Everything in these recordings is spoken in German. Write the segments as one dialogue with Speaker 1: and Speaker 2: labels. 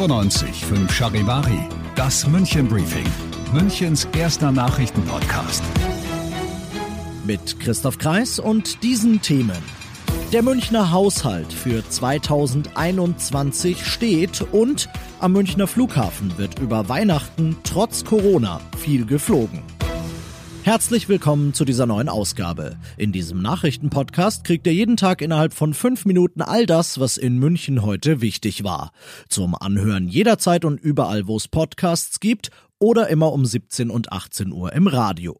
Speaker 1: 95 5 Charivari, das München Briefing, Münchens erster Nachrichtenpodcast.
Speaker 2: Mit Christoph Kreis und diesen Themen. Der Münchner Haushalt für 2021 steht und am Münchner Flughafen wird über Weihnachten trotz Corona viel geflogen. Herzlich willkommen zu dieser neuen Ausgabe. In diesem Nachrichtenpodcast kriegt ihr jeden Tag innerhalb von fünf Minuten all das, was in München heute wichtig war. Zum Anhören jederzeit und überall, wo es Podcasts gibt oder immer um 17 und 18 Uhr im Radio.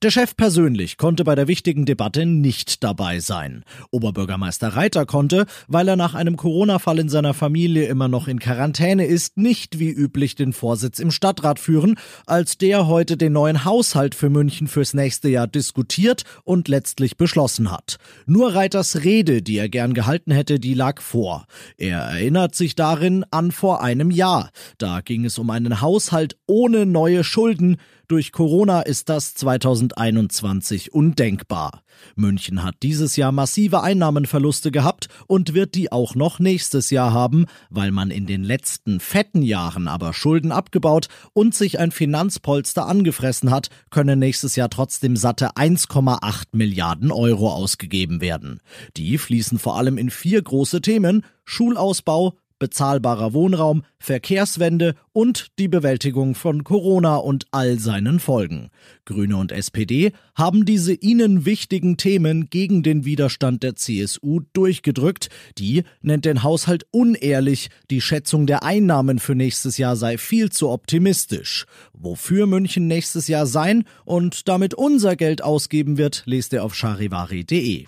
Speaker 2: Der Chef persönlich konnte bei der wichtigen Debatte nicht dabei sein. Oberbürgermeister Reiter konnte, weil er nach einem Corona-Fall in seiner Familie immer noch in Quarantäne ist, nicht wie üblich den Vorsitz im Stadtrat führen, als der heute den neuen Haushalt für München fürs nächste Jahr diskutiert und letztlich beschlossen hat. Nur Reiters Rede, die er gern gehalten hätte, die lag vor. Er erinnert sich darin an vor einem Jahr. Da ging es um einen Haushalt ohne neue Schulden, durch Corona ist das 2021 undenkbar. München hat dieses Jahr massive Einnahmenverluste gehabt und wird die auch noch nächstes Jahr haben, weil man in den letzten fetten Jahren aber Schulden abgebaut und sich ein Finanzpolster angefressen hat, können nächstes Jahr trotzdem satte 1,8 Milliarden Euro ausgegeben werden. Die fließen vor allem in vier große Themen Schulausbau, bezahlbarer Wohnraum, Verkehrswende und die Bewältigung von Corona und all seinen Folgen. Grüne und SPD haben diese ihnen wichtigen Themen gegen den Widerstand der CSU durchgedrückt. Die nennt den Haushalt unehrlich, die Schätzung der Einnahmen für nächstes Jahr sei viel zu optimistisch. Wofür München nächstes Jahr sein und damit unser Geld ausgeben wird, lest ihr auf charivari.de.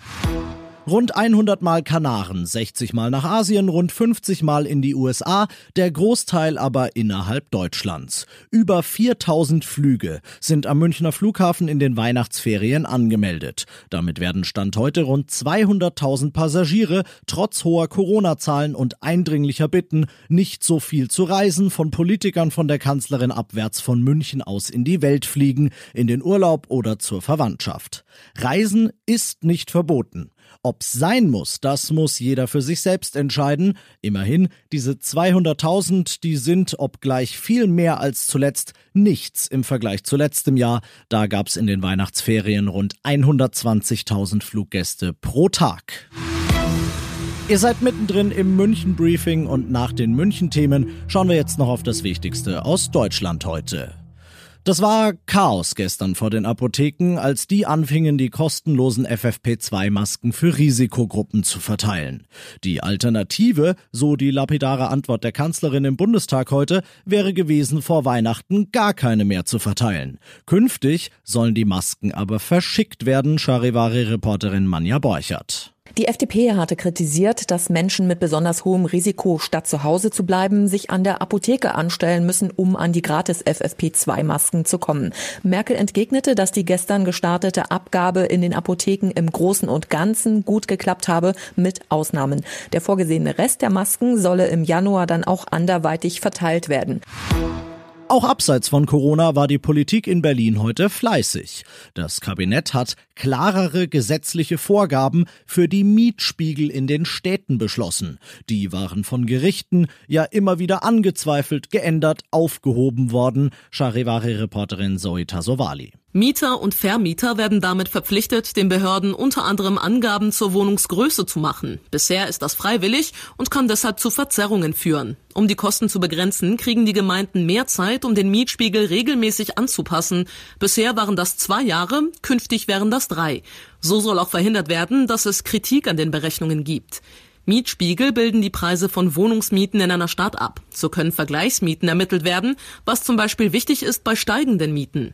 Speaker 2: Rund 100 Mal Kanaren, 60 Mal nach Asien, rund 50 Mal in die USA, der Großteil aber innerhalb Deutschlands. Über 4000 Flüge sind am Münchner Flughafen in den Weihnachtsferien angemeldet. Damit werden Stand heute rund 200.000 Passagiere trotz hoher Corona-Zahlen und eindringlicher Bitten, nicht so viel zu reisen, von Politikern von der Kanzlerin abwärts von München aus in die Welt fliegen, in den Urlaub oder zur Verwandtschaft. Reisen ist nicht verboten. Ob's sein muss, das muss jeder für sich selbst entscheiden. Immerhin, diese 200.000, die sind, obgleich viel mehr als zuletzt, nichts im Vergleich zu letztem Jahr. Da gab's in den Weihnachtsferien rund 120.000 Fluggäste pro Tag. Ihr seid mittendrin im München Briefing und nach den München Themen schauen wir jetzt noch auf das Wichtigste aus Deutschland heute. Das war Chaos gestern vor den Apotheken, als die anfingen, die kostenlosen FFP2-Masken für Risikogruppen zu verteilen. Die Alternative, so die lapidare Antwort der Kanzlerin im Bundestag heute, wäre gewesen, vor Weihnachten gar keine mehr zu verteilen. Künftig sollen die Masken aber verschickt werden, Charivari-Reporterin Manja Borchert.
Speaker 3: Die FDP hatte kritisiert, dass Menschen mit besonders hohem Risiko, statt zu Hause zu bleiben, sich an der Apotheke anstellen müssen, um an die gratis FFP2-Masken zu kommen. Merkel entgegnete, dass die gestern gestartete Abgabe in den Apotheken im Großen und Ganzen gut geklappt habe, mit Ausnahmen. Der vorgesehene Rest der Masken solle im Januar dann auch anderweitig verteilt werden.
Speaker 2: Auch abseits von Corona war die Politik in Berlin heute fleißig. Das Kabinett hat klarere gesetzliche Vorgaben für die Mietspiegel in den Städten beschlossen. Die waren von Gerichten ja immer wieder angezweifelt, geändert, aufgehoben worden. Charivari-Reporterin Zoe Tasovali.
Speaker 4: Mieter und Vermieter werden damit verpflichtet, den Behörden unter anderem Angaben zur Wohnungsgröße zu machen. Bisher ist das freiwillig und kann deshalb zu Verzerrungen führen. Um die Kosten zu begrenzen, kriegen die Gemeinden mehr Zeit, um den Mietspiegel regelmäßig anzupassen. Bisher waren das zwei Jahre, künftig wären das drei. So soll auch verhindert werden, dass es Kritik an den Berechnungen gibt. Mietspiegel bilden die Preise von Wohnungsmieten in einer Stadt ab. So können Vergleichsmieten ermittelt werden, was zum Beispiel wichtig ist bei steigenden Mieten.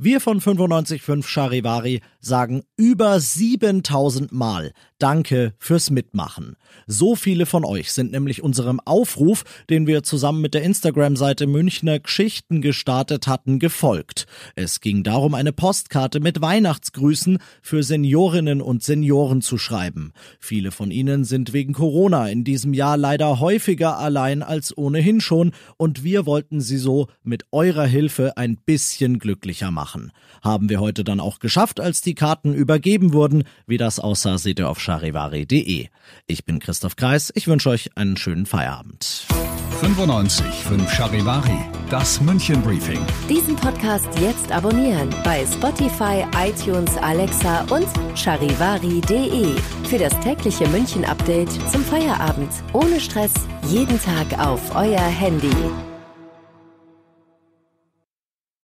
Speaker 2: Wir von 955 Charivari sagen über 7000 Mal Danke fürs Mitmachen. So viele von euch sind nämlich unserem Aufruf, den wir zusammen mit der Instagram-Seite Münchner Geschichten gestartet hatten, gefolgt. Es ging darum, eine Postkarte mit Weihnachtsgrüßen für Seniorinnen und Senioren zu schreiben. Viele von ihnen sind wegen Corona in diesem Jahr leider häufiger allein als ohnehin schon und wir wollten sie so mit eurer Hilfe ein bisschen glücklicher machen machen. Haben wir heute dann auch geschafft, als die Karten übergeben wurden. Wie das aussah, seht ihr auf charivari.de. Ich bin Christoph Kreis. Ich wünsche euch einen schönen Feierabend.
Speaker 1: 95 5 Charivari, das München Briefing.
Speaker 5: Diesen Podcast jetzt abonnieren bei Spotify, iTunes, Alexa und charivari.de. Für das tägliche München Update zum Feierabend. Ohne Stress, jeden Tag auf euer Handy.